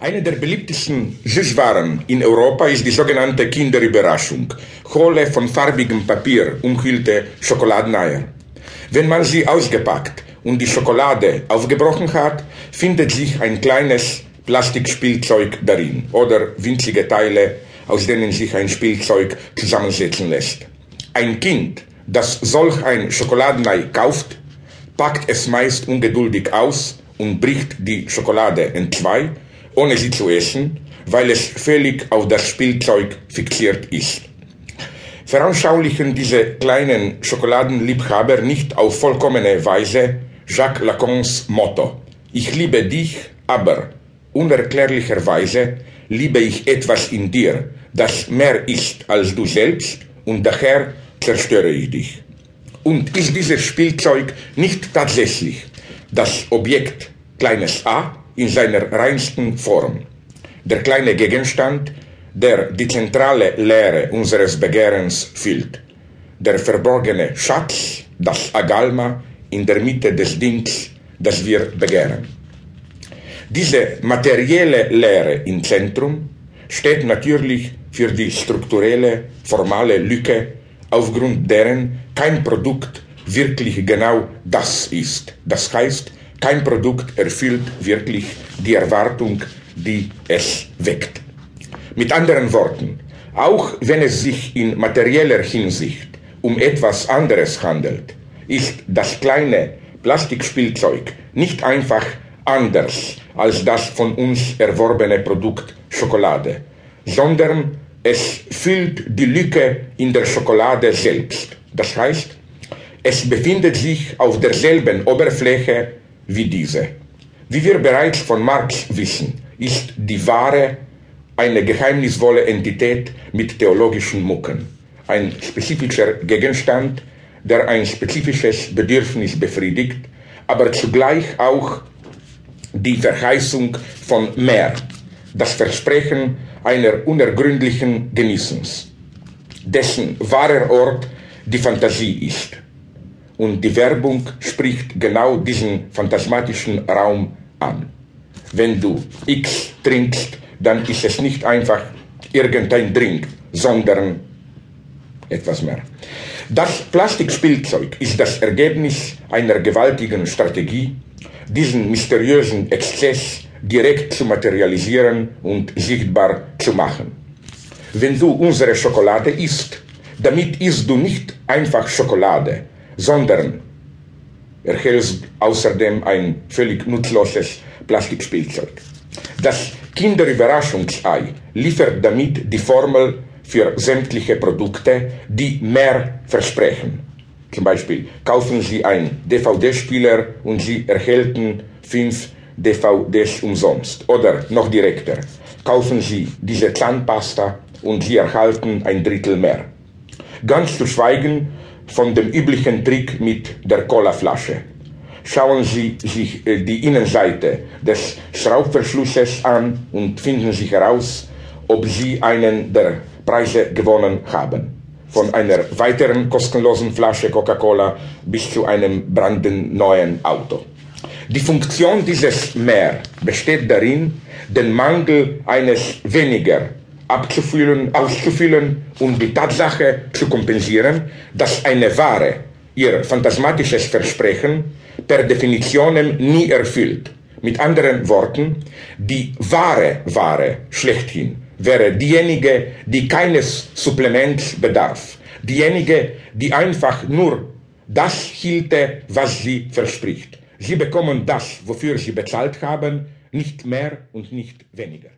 Eine der beliebtesten Süßwaren in Europa ist die sogenannte Kinderüberraschung. Hohle, von farbigem Papier umhüllte Schokoladeneier. Wenn man sie ausgepackt und die Schokolade aufgebrochen hat, findet sich ein kleines Plastikspielzeug darin oder winzige Teile, aus denen sich ein Spielzeug zusammensetzen lässt. Ein Kind, das solch ein Schokoladenei kauft, packt es meist ungeduldig aus und bricht die Schokolade in zwei, ohne sie zu essen, weil es völlig auf das Spielzeug fixiert ist. Veranschaulichen diese kleinen Schokoladenliebhaber nicht auf vollkommene Weise Jacques Lacans Motto. Ich liebe dich, aber unerklärlicherweise liebe ich etwas in dir, das mehr ist als du selbst und daher zerstöre ich dich. Und ist dieses Spielzeug nicht tatsächlich das Objekt kleines a in seiner reinsten Form, der kleine Gegenstand, der die zentrale Lehre unseres Begehrens füllt, der verborgene Schatz, das Agalma in der Mitte des Dings, das wir begehren. Diese materielle Lehre im Zentrum steht natürlich für die strukturelle, formale Lücke, aufgrund deren kein Produkt wirklich genau das ist. Das heißt, kein Produkt erfüllt wirklich die Erwartung, die es weckt. Mit anderen Worten, auch wenn es sich in materieller Hinsicht um etwas anderes handelt, ist das kleine Plastikspielzeug nicht einfach anders als das von uns erworbene Produkt Schokolade, sondern es füllt die Lücke in der Schokolade selbst. Das heißt, es befindet sich auf derselben Oberfläche wie diese. Wie wir bereits von Marx wissen, ist die Ware eine geheimnisvolle Entität mit theologischen Mucken, ein spezifischer Gegenstand, der ein spezifisches Bedürfnis befriedigt, aber zugleich auch die Verheißung von mehr, das Versprechen einer unergründlichen Genießens, dessen wahrer Ort die Fantasie ist. Und die Werbung spricht genau diesen phantasmatischen Raum an. Wenn du X trinkst, dann ist es nicht einfach irgendein Drink, sondern etwas mehr. Das Plastikspielzeug ist das Ergebnis einer gewaltigen Strategie, diesen mysteriösen Exzess direkt zu materialisieren und sichtbar zu machen. Wenn du unsere Schokolade isst, damit isst du nicht einfach Schokolade, sondern erhältst außerdem ein völlig nutzloses Plastikspielzeug. Das Kinderüberraschungsei liefert damit die Formel für sämtliche Produkte, die mehr versprechen. Zum Beispiel kaufen Sie einen DVD-Spieler und Sie erhalten fünf DVDs umsonst. Oder noch direkter, kaufen Sie diese Zahnpasta und Sie erhalten ein Drittel mehr. Ganz zu schweigen von dem üblichen Trick mit der Colaflasche. Schauen Sie sich äh, die Innenseite des Schraubverschlusses an und finden Sie heraus, ob Sie einen der Preise gewonnen haben. Von einer weiteren kostenlosen Flasche Coca-Cola bis zu einem brandneuen Auto. Die Funktion dieses Mehr besteht darin, den Mangel eines weniger abzufüllen, auszufüllen und die Tatsache zu kompensieren, dass eine Ware ihr phantasmatisches Versprechen per Definition nie erfüllt. Mit anderen Worten, die wahre Ware schlechthin wäre diejenige, die keines Supplements bedarf, diejenige, die einfach nur das hielte, was sie verspricht. Sie bekommen das, wofür sie bezahlt haben, nicht mehr und nicht weniger.